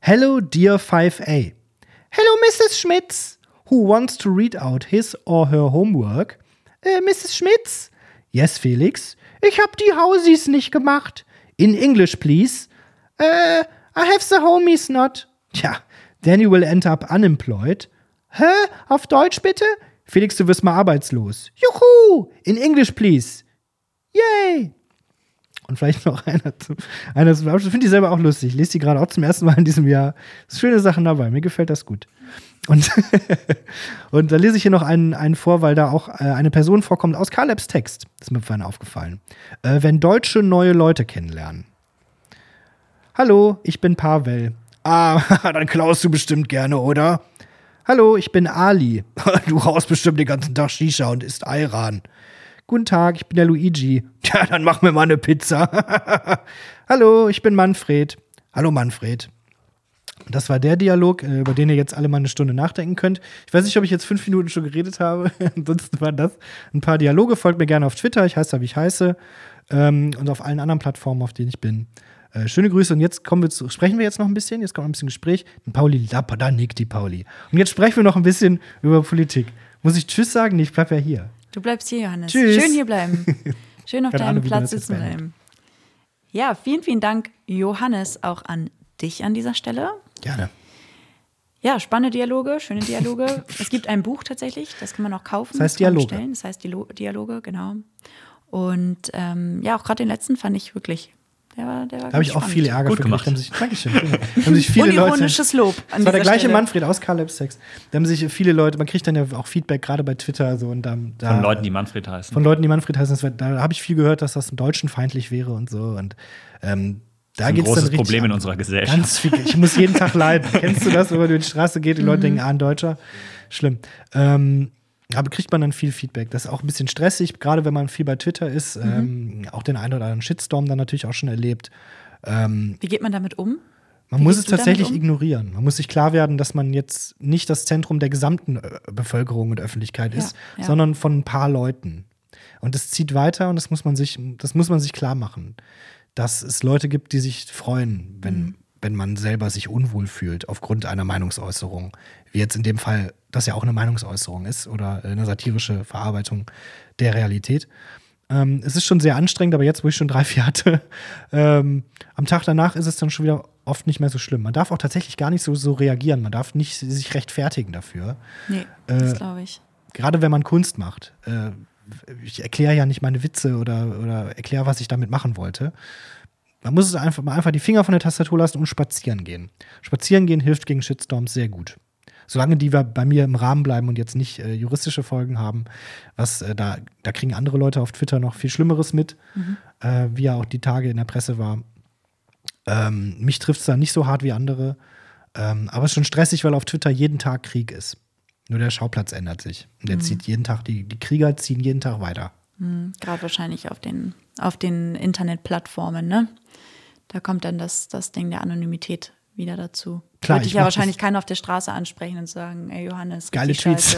Hello, dear 5a. Hello, Mrs. Schmitz. Who wants to read out his or her homework? Äh, Mrs. Schmitz? Yes, Felix. Ich hab die Hausies nicht gemacht. In English, please. Äh, I have the homies not. Tja, then you will end up unemployed. Hä? Auf Deutsch bitte? Felix, du wirst mal arbeitslos. Juhu! In English, please. Yay! Und vielleicht noch einer zum, einer zum Abschluss. Finde ich selber auch lustig. Lese die gerade auch zum ersten Mal in diesem Jahr. Schöne Sachen dabei. Mir gefällt das gut. Und, und da lese ich hier noch einen, einen vor, weil da auch äh, eine Person vorkommt aus Calebs Text. Das ist mir vorhin aufgefallen. Äh, wenn Deutsche neue Leute kennenlernen. Hallo, ich bin Pavel. Ah, dann klaust du bestimmt gerne, oder? Hallo, ich bin Ali. Du rauchst bestimmt den ganzen Tag Shisha und isst Ayran. Guten Tag, ich bin der Luigi. Tja, dann mach mir mal eine Pizza. Hallo, ich bin Manfred. Hallo Manfred. Das war der Dialog, äh, über den ihr jetzt alle mal eine Stunde nachdenken könnt. Ich weiß nicht, ob ich jetzt fünf Minuten schon geredet habe. Ansonsten waren das ein paar Dialoge. Folgt mir gerne auf Twitter. Ich heiße da, wie ich heiße. Ähm, und auf allen anderen Plattformen, auf denen ich bin. Äh, schöne Grüße. Und jetzt kommen wir zu, sprechen wir jetzt noch ein bisschen. Jetzt kommt ein bisschen Gespräch. Und Pauli, da, da nickt die Pauli. Und jetzt sprechen wir noch ein bisschen über Politik. Muss ich Tschüss sagen? Nee, ich bleib ja hier. Du bleibst hier, Johannes. Tschüss. Schön hier bleiben. Schön auf deinem Platz sitzen bleiben. Ja, vielen, vielen Dank, Johannes, auch an dich an dieser Stelle. Gerne. Ja, spannende Dialoge, schöne Dialoge. es gibt ein Buch tatsächlich, das kann man auch kaufen. Das heißt Dialoge. bestellen. Das heißt Dilo- Dialoge, genau. Und ähm, ja, auch gerade den letzten fand ich wirklich, der war, der war Da habe ich ganz auch spannend. viele Ärger Gut für gemacht. Haben sich, Dankeschön. haben sich viele Leute. Unironisches Lob an Das war der gleiche Stelle. Manfred aus Caleb's Text. Da haben sich viele Leute, man kriegt dann ja auch Feedback, gerade bei Twitter so und da, da Von Leuten, die Manfred heißen. von Leuten, die Manfred heißen. Das war, da habe ich viel gehört, dass das deutschenfeindlich wäre und so. Und ähm, da das ist ein großes Problem in unserer Gesellschaft. Ganz viel. Ich muss jeden Tag leiden. Kennst du das, wenn man über die Straße geht, die Leute denken, ah, ein Deutscher? Schlimm. Ähm, aber kriegt man dann viel Feedback. Das ist auch ein bisschen stressig, gerade wenn man viel bei Twitter ist. Ähm, auch den einen oder anderen Shitstorm dann natürlich auch schon erlebt. Ähm, Wie geht man damit um? man Wie muss es tatsächlich um? ignorieren. Man muss sich klar werden, dass man jetzt nicht das Zentrum der gesamten äh, Bevölkerung und Öffentlichkeit Ja, ist, ja. sondern von ein paar Leuten. Und es zieht weiter und das muss man sich, das muss man sich klar machen, dass es Leute gibt, die sich freuen, wenn, Mhm. wenn man selber sich unwohl fühlt aufgrund einer Meinungsäußerung. Wie jetzt in dem Fall, das ja auch eine Meinungsäußerung ist oder eine satirische Verarbeitung der Realität. Ähm, es ist schon sehr anstrengend, aber jetzt, wo ich schon drei, vier hatte, ähm, am Tag danach ist es dann schon wieder oft nicht mehr so schlimm. Man darf auch tatsächlich gar nicht so, so reagieren. Man darf nicht sich rechtfertigen dafür. Nee, Äh, das glaube ich. Gerade wenn man Kunst macht. Äh, ich erkläre ja nicht meine Witze oder, oder erkläre, was ich damit machen wollte. Man muss es einfach, mal einfach die Finger von der Tastatur lassen und spazieren gehen. Spazieren gehen hilft gegen Shitstorms sehr gut. Solange die bei mir im Rahmen bleiben und jetzt nicht äh, juristische Folgen haben, was äh, da, da kriegen andere Leute auf Twitter noch viel Schlimmeres mit, äh, wie ja auch die Tage in der Presse war. Ähm, mich trifft es da nicht so hart wie andere. Ähm, aber es ist schon stressig, weil auf Twitter jeden Tag Krieg ist. Nur der Schauplatz ändert sich. Und der zieht jeden Tag, die, die Krieger ziehen jeden Tag weiter. Gerade wahrscheinlich auf den, auf den Internetplattformen, ne? Da kommt dann das, das Ding der Anonymität wieder dazu. Klar, Würde ich ich ja wahrscheinlich keiner auf der Straße ansprechen und sagen, ey Johannes, Geile Tweets.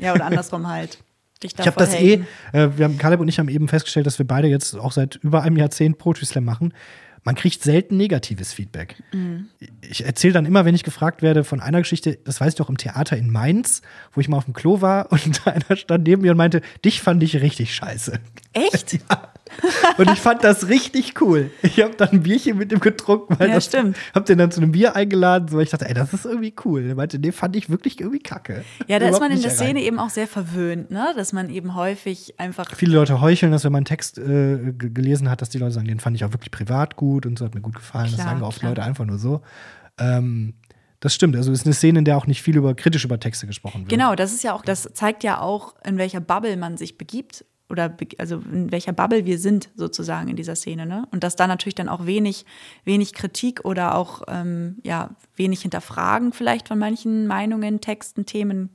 ja, oder andersrum halt. Ich habe das eh, äh, wir haben, Caleb und ich haben eben festgestellt, dass wir beide jetzt auch seit über einem Jahrzehnt Poetry Slam machen. Man kriegt selten negatives Feedback. Ich erzähle dann immer, wenn ich gefragt werde von einer Geschichte, das weiß ich doch im Theater in Mainz, wo ich mal auf dem Klo war und einer stand neben mir und meinte, dich fand ich richtig scheiße. Echt? Und ich fand das richtig cool. Ich habe dann ein Bierchen mit ihm getrunken, weil Ja, das, stimmt. hab den dann zu einem Bier eingeladen, so weil ich dachte, ey, das ist irgendwie cool. Er meinte, nee, fand ich wirklich irgendwie kacke. Ja, da ist man in der Szene erreicht. eben auch sehr verwöhnt, ne? Dass man eben häufig einfach. Viele Leute heucheln, dass wenn man einen Text äh, gelesen hat, dass die Leute sagen, den fand ich auch wirklich privat gut und so hat mir gut gefallen. das Klar, sagen oft klar. Leute einfach nur so. Ähm, das stimmt. Also es ist eine Szene, in der auch nicht viel über kritisch über Texte gesprochen wird. Genau, das ist ja auch, das zeigt ja auch, in welcher Bubble man sich begibt oder also in welcher Bubble wir sind sozusagen in dieser Szene, ne? Und dass da natürlich dann auch wenig, wenig Kritik oder auch ähm, ja wenig Hinterfragen vielleicht von manchen Meinungen, Texten, Themen.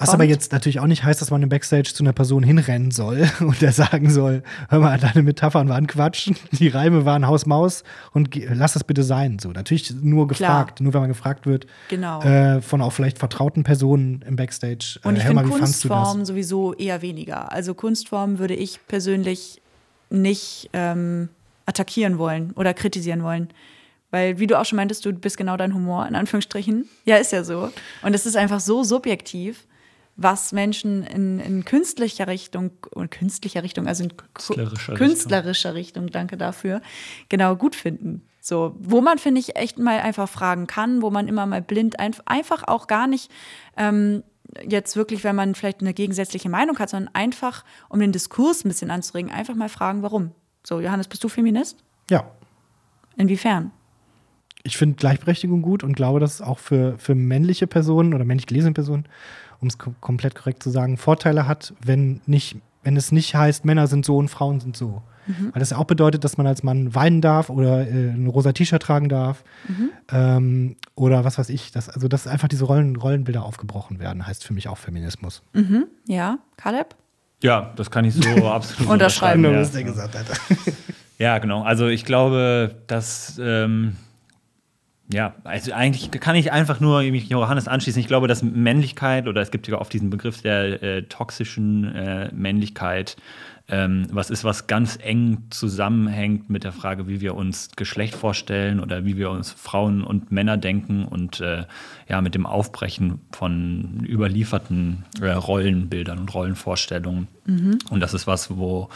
Was kommt. aber jetzt natürlich auch nicht heißt, dass man im Backstage zu einer Person hinrennen soll und der sagen soll, hör mal, deine Metaphern waren Quatsch, die Reime waren Haus-Maus und lass das bitte sein. So, natürlich nur Klar. gefragt, nur wenn man gefragt wird Genau. äh, von auch vielleicht vertrauten Personen im Backstage. Und äh, ich hör mal, finde? Kunstform sowieso eher weniger. Also Kunstform würde ich persönlich nicht ähm, attackieren wollen oder kritisieren wollen. Weil, wie du auch schon meintest, du bist genau dein Humor, in Anführungsstrichen. Ja, ist ja so. Und es ist einfach so subjektiv, was Menschen in, in künstlicher Richtung, und künstlicher Richtung, also in Künstlerischer künstlerischer Richtung, danke dafür, genau gut finden. So, wo man, finde ich, echt mal einfach fragen kann, wo man immer mal blind einf einfach auch gar nicht ähm, jetzt wirklich, wenn man vielleicht eine gegensätzliche Meinung hat, sondern einfach, um den Diskurs ein bisschen anzuregen, einfach mal fragen, warum. So, Johannes, bist du Feminist? Ja. Inwiefern? Ich finde Gleichberechtigung gut und glaube, dass es auch für, für männliche Personen oder männlich gelesene Personen, um es kom komplett korrekt zu sagen, Vorteile hat, wenn, nicht, wenn es nicht heißt, Männer sind so und Frauen sind so. Weil das ja auch bedeutet, dass man als Mann weinen darf oder äh, ein rosa T-Shirt tragen darf. Ähm, oder was weiß ich. Das, also, dass einfach diese Rollen, Rollenbilder aufgebrochen werden, heißt für mich auch Feminismus. Ja, Caleb? Ja, das kann ich so absolut Unterschreiben. Ja. der gesagt hat. Ja, genau. Also ich glaube, dass ähm, ja, also eigentlich kann ich einfach nur mich Johannes anschließen. Ich glaube, dass Männlichkeit oder es gibt ja oft diesen Begriff der äh, toxischen äh, Männlichkeit, ähm, was ist, was ganz eng zusammenhängt mit der Frage, wie wir uns Geschlecht vorstellen oder wie wir uns Frauen und Männer denken und äh, ja, mit dem Aufbrechen von überlieferten äh, Rollenbildern und Rollenvorstellungen. Und das ist was, wo,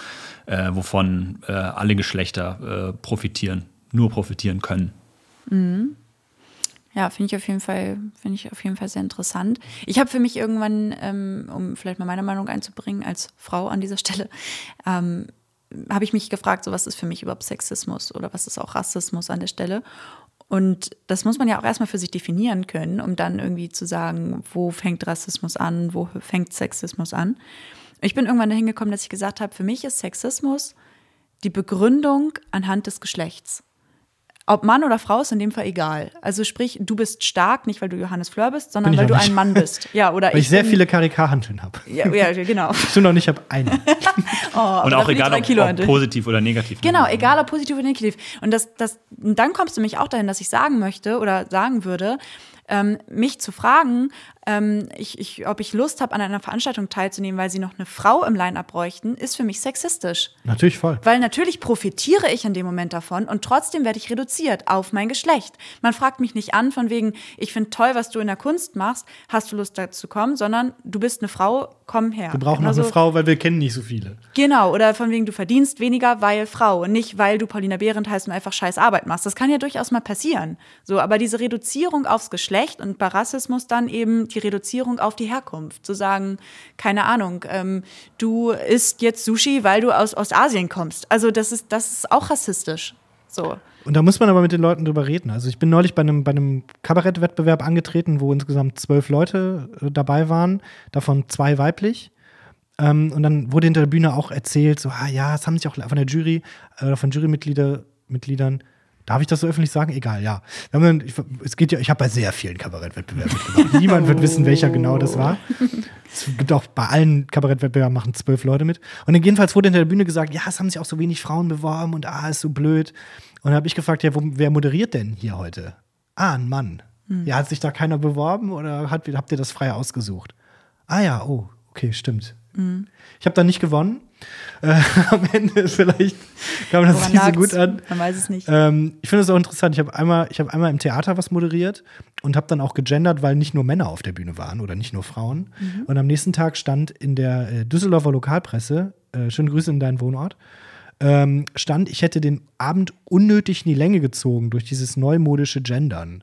äh, wovon äh, alle Geschlechter profitieren, nur profitieren können. Ja, finde ich auf jeden Fall, finde ich auf jeden Fall sehr interessant. Ich habe für mich irgendwann, ähm, um vielleicht mal meine Meinung einzubringen, als Frau an dieser Stelle, ähm, habe ich mich gefragt, so was ist für mich überhaupt Sexismus oder was ist auch Rassismus an der Stelle? Und das muss man ja auch erstmal für sich definieren können, um dann irgendwie zu sagen, wo fängt Rassismus an, wo fängt Sexismus an. Ich bin irgendwann dahin gekommen, dass ich gesagt habe, für mich ist Sexismus die Begründung anhand des Geschlechts. Ob Mann oder Frau ist in dem Fall egal. Also sprich, du bist stark, nicht weil du Johannes Fleur bist, sondern ich weil du nicht. ein Mann bist. Ja, oder Weil ich sehr bin- viele Karikarhanteln habe. Ja, ja, genau. Stimmt noch nicht, ich habe eine. Oh, Und auch egal, ob, Kilo ob positiv oder negativ. Genau, egal ob positiv oder negativ. Und das, das, und dann kommst du mich auch dahin, dass ich sagen möchte oder sagen würde, ähm, mich zu fragen, ähm, ich, ich, ob ich Lust habe, an einer Veranstaltung teilzunehmen, weil sie noch eine Frau im Line-Up bräuchten, ist für mich sexistisch. Natürlich voll. Weil natürlich profitiere ich in dem Moment davon und trotzdem werde ich reduziert auf mein Geschlecht. Man fragt mich nicht an von wegen, ich finde toll, was du in der Kunst machst, hast du Lust dazu kommen, sondern du bist eine Frau, komm her. Wir brauchen noch Also- eine Frau, weil wir kennen nicht so viele. Genau, oder von wegen, du verdienst weniger, weil Frau und nicht, weil du Paulina Behrendt heißt und einfach scheiß Arbeit machst. Das kann ja durchaus mal passieren. So, aber diese Reduzierung aufs Geschlecht und bei Rassismus dann eben die Reduzierung auf die Herkunft. Zu sagen, keine Ahnung, ähm, du isst jetzt Sushi, weil du aus Ostasien kommst. Also das ist, das ist auch rassistisch. So. Und da muss man aber mit den Leuten drüber reden. Also ich bin neulich bei einem, bei einem Kabarettwettbewerb angetreten, wo insgesamt zwölf Leute äh, dabei waren, davon zwei weiblich. Ähm, und dann wurde hinter der Bühne auch erzählt, so, ah ja, es haben sich auch von der Jury äh, oder von Jurymitglieder Mitgliedern, darf ich das so öffentlich sagen? Egal, ja. Ich, es geht ja, ich habe bei sehr vielen Kabarettwettbewerben mitgemacht. Niemand wird wissen, welcher genau das war. Es gibt auch bei allen Kabarettwettbewerben machen zwölf Leute mit. Und jedenfalls wurde hinter der Bühne gesagt, ja, es haben sich auch so wenig Frauen beworben und ah, ist so blöd. Und dann habe ich gefragt, ja, wo, wer moderiert denn hier heute? Ah, ein Mann. Ja, hat sich da keiner beworben oder hat, habt ihr das frei ausgesucht? Ah ja, oh, okay, stimmt. Ich habe da nicht gewonnen. Äh, am Ende vielleicht kam das Woran nicht so gut an. Man weiß es nicht. Ähm, ich finde es auch interessant. Ich habe einmal, ich habe einmal im Theater was moderiert und habe dann auch gegendert, weil nicht nur Männer auf der Bühne waren oder nicht nur Frauen. Und am nächsten Tag stand in der äh, Düsseldorfer Lokalpresse, äh, schöne Grüße in deinen Wohnort, ähm, stand, ich hätte den Abend unnötig in die Länge gezogen durch dieses neumodische Gendern.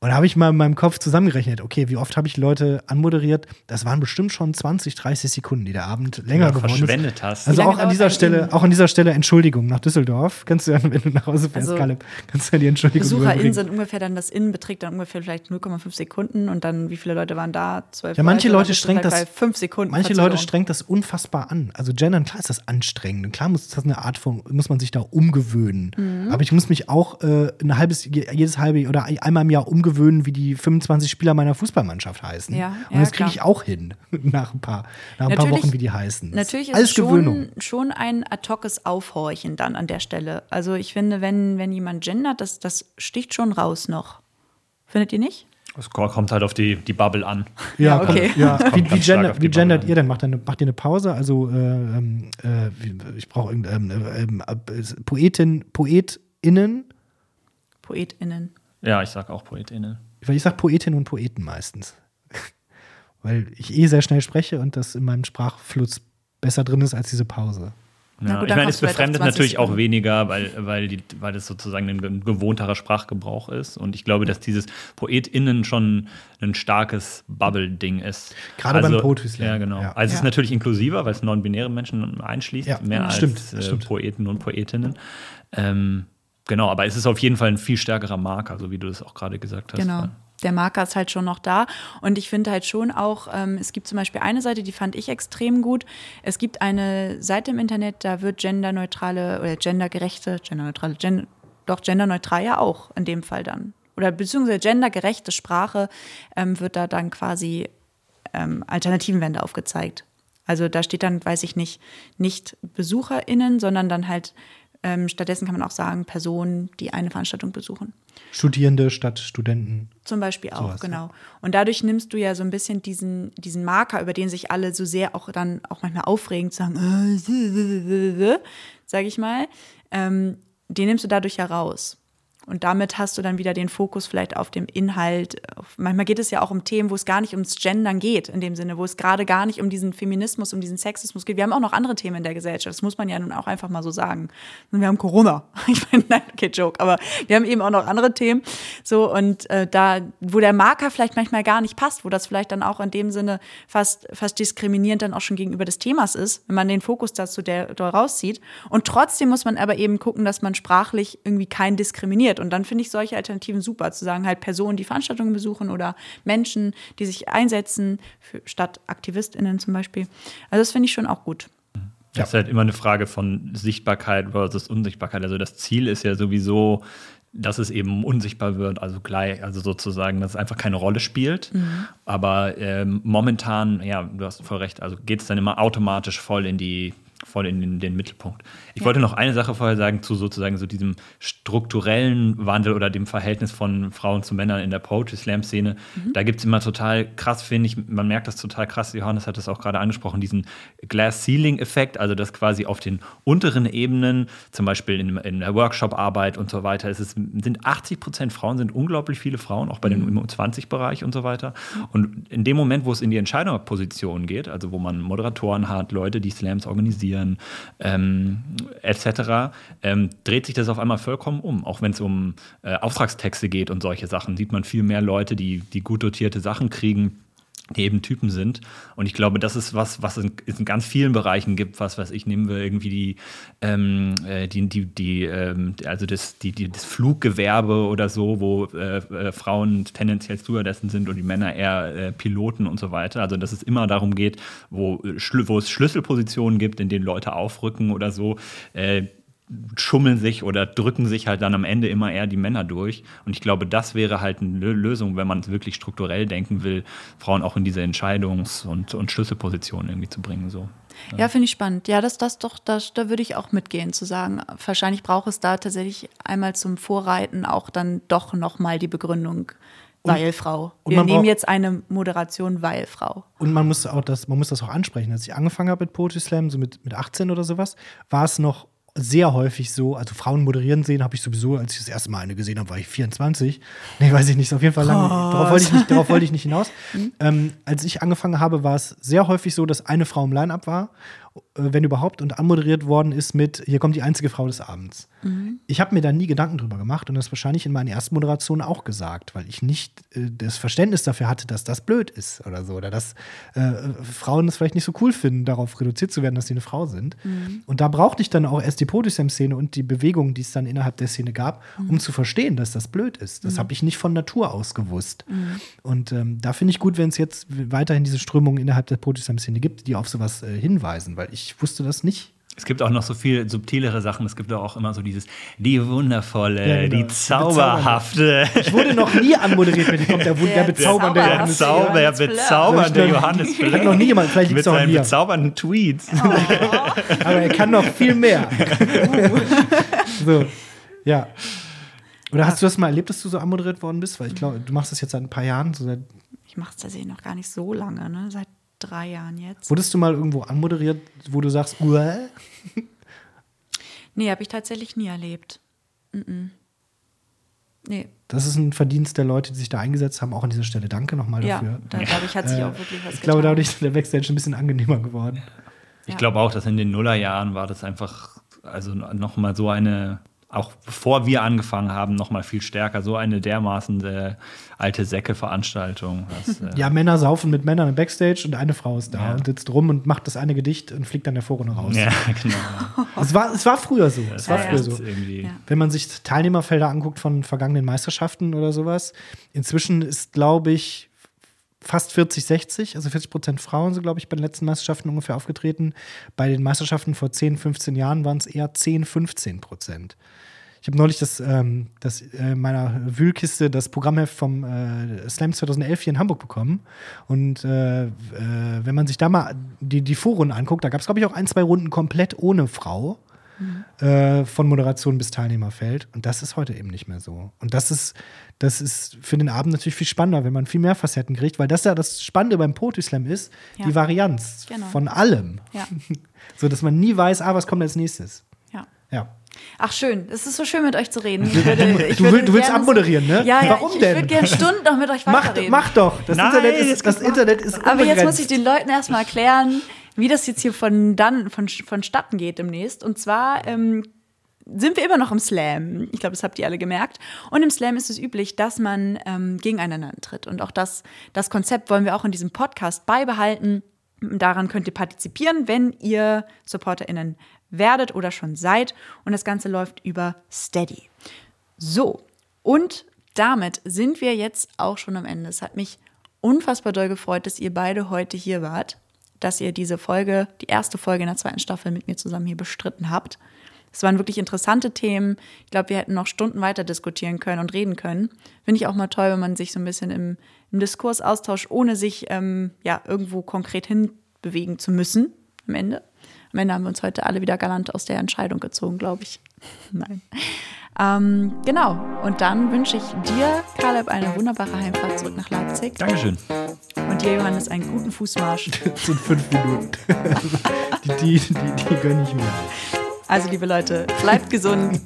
Und da habe ich mal in meinem Kopf zusammengerechnet, okay, wie oft habe ich Leute anmoderiert? Das waren bestimmt schon 20, 30 Sekunden, die der Abend länger Ja, geworden ist. verschwendet hast. Also auch an dieser Stelle, auch an dieser Stelle Entschuldigung nach Düsseldorf. Kannst du ja, wenn du nach Hause fährst, Also, Kaleb, kannst du ja die Entschuldigung BesucherInnen sind ungefähr dann, das Innen beträgt dann ungefähr vielleicht 0,5 Sekunden und dann, wie viele Leute waren da? Zwölf Ja, manche Leute, Leute strengt das- bei fünf Sekunden. Manche Verzögerung. Leute strengt das unfassbar an. Also gendern, klar ist das anstrengend. Und Klar muss das eine Art von, muss man sich da umgewöhnen. Mhm. Aber ich muss mich auch äh, ein halbes, jedes halbe oder einmal im Jahr umgewöhnen, wie die 25 Spieler meiner Fußballmannschaft heißen. Ja, Und ja, das kriege ich auch hin, nach ein paar, nach ein paar Wochen, wie die heißen. Das Natürlich ist alles es schon, Gewöhnung. schon ein ad hoces Aufhorchen dann an der Stelle. Also ich finde, wenn, wenn jemand gendert, das, das sticht schon raus noch. Findet ihr nicht? Es kommt halt auf die, die Bubble an. Ja, Ja, okay. kommt, ja. Wie, wie, gender, wie gendert Bubble ihr denn? Macht ihr eine, macht ihr eine Pause? Also, äh, ähm, äh, ich brauche ähm, ähm, äh, Poetin, PoetInnen? PoetInnen. Ja, ich sag auch PoetInnen. Weil ich sage Poetin und Poeten meistens. Weil ich eh sehr schnell spreche und das in meinem Sprachfluss besser drin ist als diese Pause. Ja, gut, ich meine, es auf befremdet 20 natürlich auch weniger, weil, weil, die, weil das sozusagen ein ge- gewohnterer Sprachgebrauch ist. Und ich glaube, dass dieses PoetInnen schon ein starkes Bubble-Ding ist. Gerade beim Poetry Slam. Ja, genau. Ja. Also es ist natürlich inklusiver, weil es non-binäre Menschen einschließt, Ja, mehr als stimmt, äh, stimmt. Poeten und Poetinnen. Ähm, genau, aber es ist auf jeden Fall ein viel stärkerer Marker, so wie du das auch gerade gesagt hast. Genau. Der Marker ist halt schon noch da. Und ich finde halt schon auch, ähm, es gibt zum Beispiel eine Seite, die fand ich extrem gut. Es gibt eine Seite im Internet, da wird genderneutrale oder gendergerechte, genderneutrale, gen, doch genderneutral ja auch in dem Fall dann. Oder beziehungsweise gendergerechte Sprache ähm, wird da dann quasi ähm, Alternativenwände aufgezeigt. Also da steht dann, weiß ich nicht, nicht BesucherInnen, sondern dann halt ähm, stattdessen kann man auch sagen, Personen, die eine Veranstaltung besuchen. Studierende statt Studenten. Zum Beispiel auch, Sowas, genau. Und dadurch nimmst du ja so ein bisschen diesen, diesen Marker, über den sich alle so sehr auch dann auch manchmal aufregen, zu sagen, äh, sage ich mal, ähm, den nimmst du dadurch ja raus. Und damit hast du dann wieder den Fokus vielleicht auf dem Inhalt. Manchmal geht es ja auch um Themen, wo es gar nicht ums Gendern geht, in dem Sinne, wo es gerade gar nicht um diesen Feminismus, um diesen Sexismus geht. Wir haben auch noch andere Themen in der Gesellschaft, das muss man ja nun auch einfach mal so sagen. Wir haben Corona. Ich meine, nein, okay, Joke, aber wir haben eben auch noch andere Themen. So, und äh, da, wo der Marker vielleicht manchmal gar nicht passt, wo das vielleicht dann auch in dem Sinne fast, fast diskriminierend dann auch schon gegenüber des Themas ist, wenn man den Fokus dazu der, da rauszieht. Und trotzdem muss man aber eben gucken, dass man sprachlich irgendwie keinen diskriminiert. Und dann finde ich solche Alternativen super, zu sagen, halt Personen, die Veranstaltungen besuchen oder Menschen, die sich einsetzen, für, statt AktivistInnen zum Beispiel. Also das finde ich schon auch gut. Das ist halt immer eine Frage von Sichtbarkeit versus Unsichtbarkeit. Also das Ziel ist ja sowieso, dass es eben unsichtbar wird, also gleich, also sozusagen, dass es einfach keine Rolle spielt. Aber ähm, momentan, ja, du hast voll recht, also geht es dann immer automatisch voll in die voll in den, den Mittelpunkt. Ich wollte noch eine Sache vorher sagen zu sozusagen so diesem strukturellen Wandel oder dem Verhältnis von Frauen zu Männern in der Poetry Slam Szene. Da gibt es immer total krass, finde ich, man merkt das total krass, Johannes hat das auch gerade angesprochen, diesen Glass Ceiling Effekt, also dass quasi auf den unteren Ebenen, zum Beispiel in, in der Workshop-Arbeit und so weiter, es ist, sind 80 Prozent Frauen, sind unglaublich viele Frauen, auch bei dem im 20-Bereich und so weiter. Und in dem Moment, wo es in die Entscheiderposition geht, also wo man Moderatoren hat, Leute, die Slams organisieren, ähm, etc., ähm, dreht sich das auf einmal vollkommen um. Auch wenn es um äh, Auftragstexte geht und solche Sachen, sieht man viel mehr Leute, die, die gut dotierte Sachen kriegen die eben Typen sind. Und ich glaube, das ist was, was es in, ganz vielen Bereichen gibt, was, was ich nehmen will, irgendwie die, ähm, äh, die, die, die ähm, also das, die, die, das Fluggewerbe oder so, wo äh, äh, Frauen tendenziell Stewardessen sind und die Männer eher äh, Piloten und so weiter. Also dass es immer darum geht, wo, äh, wo es Schlüsselpositionen gibt, in denen Leute aufrücken oder so. Schummeln sich oder drücken sich halt dann am Ende immer eher die Männer durch. Und ich glaube, das wäre halt eine Lö- Lösung, wenn man es wirklich strukturell denken will, Frauen auch in diese Entscheidungs- und, und Schlüsselpositionen irgendwie zu bringen. So. Ja, finde ich spannend. Ja, das, das doch, das, da würde ich auch mitgehen, zu sagen, wahrscheinlich braucht es da tatsächlich einmal zum Vorreiten auch dann doch nochmal die Begründung, weil Frau. und Wir nehmen jetzt eine Moderation, weil Frau. Und man muss auch das, man muss das auch ansprechen. Als ich angefangen habe mit Poetry Slam, so mit, mit 18 oder sowas, war es noch sehr häufig so, also Frauen moderieren sehen, habe ich sowieso, als ich das erste Mal eine gesehen habe, war ich 24. Nee, weiß ich nicht, ist auf jeden Fall lange. Darauf wollte ich nicht, darauf wollte ich nicht hinaus. ähm, als ich angefangen habe, war es sehr häufig so, dass eine Frau im Line-Up war, wenn überhaupt, und anmoderiert worden ist mit, hier kommt die einzige Frau des Abends. Ich habe mir da nie Gedanken drüber gemacht und das wahrscheinlich in meinen ersten Moderationen auch gesagt, weil ich nicht äh, das Verständnis dafür hatte, dass das blöd ist oder so. Oder dass äh, Frauen es vielleicht nicht so cool finden, darauf reduziert zu werden, dass sie eine Frau sind. Und da brauchte ich dann auch erst die Poetry-Szene und die Bewegung, die es dann innerhalb der Szene gab, um zu verstehen, dass das blöd ist. Das habe ich nicht von Natur aus gewusst. Und ähm, da finde ich gut, wenn es jetzt weiterhin diese Strömungen innerhalb der Poetry-Szene gibt, die auf sowas äh, hinweisen, weil ich wusste das nicht. Es gibt auch noch so viel subtilere Sachen. Es gibt auch immer so dieses, die wundervolle, Ja, genau. die zauberhafte. Ich wurde noch nie anmoderiert, wenn ich kommt, der, der, der bezaubernde Der Der, Johannes. Zauber, der bezaubernde Hab ich noch- Johannes Fleur. Hat noch nie jemand, vielleicht Mit seinen bezaubernden Tweets. Aber er kann noch viel mehr. so, ja. Oder hast du das mal erlebt, dass du so anmoderiert worden bist? Weil ich glaube, du machst das jetzt seit ein paar Jahren. So seit, Ich mache es tatsächlich noch gar nicht so lange, ne? Seit drei Jahren jetzt. wurdest du mal irgendwo anmoderiert, wo du sagst, Uäh? Nee, habe ich tatsächlich nie erlebt. Mm-mm. Nee. das ist ein Verdienst der Leute, die sich da eingesetzt haben. Auch an dieser Stelle danke nochmal Ja, dafür. da glaube ich, hat sich Äh, auch wirklich was ich glaube, dadurch ist der Backstage ein bisschen angenehmer geworden. Ich glaube auch, dass in den Nullerjahren war das einfach, also noch mal so eine, auch bevor wir angefangen haben, noch mal viel stärker, so eine dermaßen äh, alte Säcke-Veranstaltung. äh, Ja, Männer saufen mit Männern im Backstage und eine Frau ist da Ja. und sitzt rum und macht das eine Gedicht und fliegt dann der Vorrunde raus. ja, genau. Es, war, es war früher so. Es war früher so. Irgendwie. Wenn man sich Teilnehmerfelder anguckt von vergangenen Meisterschaften oder sowas, inzwischen ist, glaube ich, fast 40, 60, also 40 Prozent Frauen sind, glaube ich, bei den letzten Meisterschaften ungefähr aufgetreten. Bei den Meisterschaften vor 10, 15 Jahren waren es eher 10, 15 Prozent. Ich habe neulich das, ähm, das äh, meiner Wühlkiste das Programmheft vom äh, Slam 2011 hier in Hamburg bekommen. Und äh, äh, wenn man sich da mal die, die Vorrunden anguckt, da gab es, glaube ich, auch ein, zwei Runden komplett ohne Frau äh, von Moderation bis Teilnehmerfeld. Und das ist heute eben nicht mehr so. Und das ist, das ist für den Abend natürlich viel spannender, wenn man viel mehr Facetten kriegt, weil das ja das Spannende beim Poetry Slam ist, Ja. die Varianz Genau. von allem. Ja. So dass man nie weiß, ah, was kommt als nächstes. ja. Ja. Ach schön, es ist so schön mit euch zu reden. Ich würde, ich Du will- du willst abmoderieren, ne? Ja, ja. Warum ich, denn? Ich würde gerne Stunden noch mit euch Mach, weiterreden. mach doch. Das, Nein, Internet ist, das Internet ist Aber jetzt muss ich den Leuten erstmal erklären, wie das jetzt hier von dann von, vonstatten geht demnächst. Und zwar ähm, sind wir immer noch im Slam. Ich glaube, das habt ihr alle gemerkt. Und im Slam ist es üblich, dass man ähm, gegeneinander antritt. Und auch das, das Konzept wollen wir auch in diesem Podcast beibehalten. Daran könnt ihr partizipieren, wenn ihr SupporterInnen werdet oder schon seid. Und das Ganze läuft über Steady. So, und damit sind wir jetzt auch schon am Ende. Es hat mich unfassbar doll gefreut, dass ihr beide heute hier wart, dass ihr diese Folge, die erste Folge in der zweiten Staffel mit mir zusammen hier bestritten habt. Es waren wirklich interessante Themen. Ich glaube, wir hätten noch Stunden weiter diskutieren können und reden können. Finde ich auch mal toll, wenn man sich so ein bisschen im, im Diskurs austauscht, ohne sich ähm, ja, irgendwo konkret hinbewegen zu müssen am Ende. Am Ende haben wir uns heute alle wieder galant aus der Entscheidung gezogen, glaube ich. Nein. Ähm, genau. Und dann wünsche ich dir, Caleb, eine wunderbare Heimfahrt zurück nach Leipzig. Dankeschön. Und dir, Johannes, einen guten Fußmarsch. Das sind fünf Minuten. die, die, die, die gönne ich mir. Also, liebe Leute, bleibt gesund.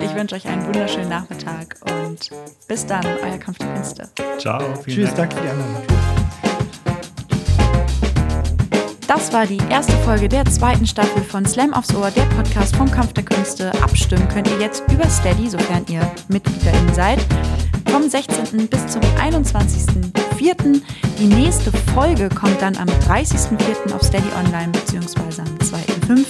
Ich wünsche euch einen wunderschönen Nachmittag und bis dann, euer Kampf der Künste. Ciao. Tschüss, Dank. danke für die Einladung. Das war die erste Folge der zweiten Staffel von Slam aufs Ohr, der Podcast vom Kampf der Künste. Abstimmen könnt ihr jetzt über Steady, sofern ihr MitgliederInnen seid. Vom 16. bis zum 21.04. Die nächste Folge kommt dann am 30.04. auf Steady Online beziehungsweise am 2.05.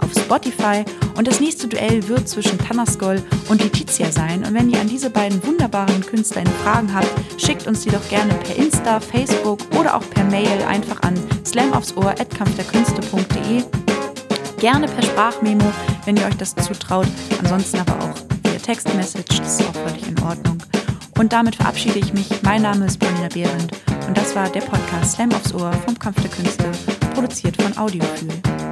auf Spotify. Und das nächste Duell wird zwischen Tanaskol und Letizia sein. Und wenn ihr an diese beiden wunderbaren KünstlerInnen Fragen habt, schickt uns die doch gerne per Insta, Facebook oder auch per Mail einfach an slamaufsohr.kampfderkünste.de. Gerne per Sprachmemo, wenn ihr euch das zutraut. Ansonsten aber auch Textmessage, das ist auch völlig in Ordnung. Und damit verabschiede ich mich. Mein Name ist Paulina Behrendt und das war der Podcast Slam aufs Ohr vom Kampf der Künste, produziert von Audiofühl.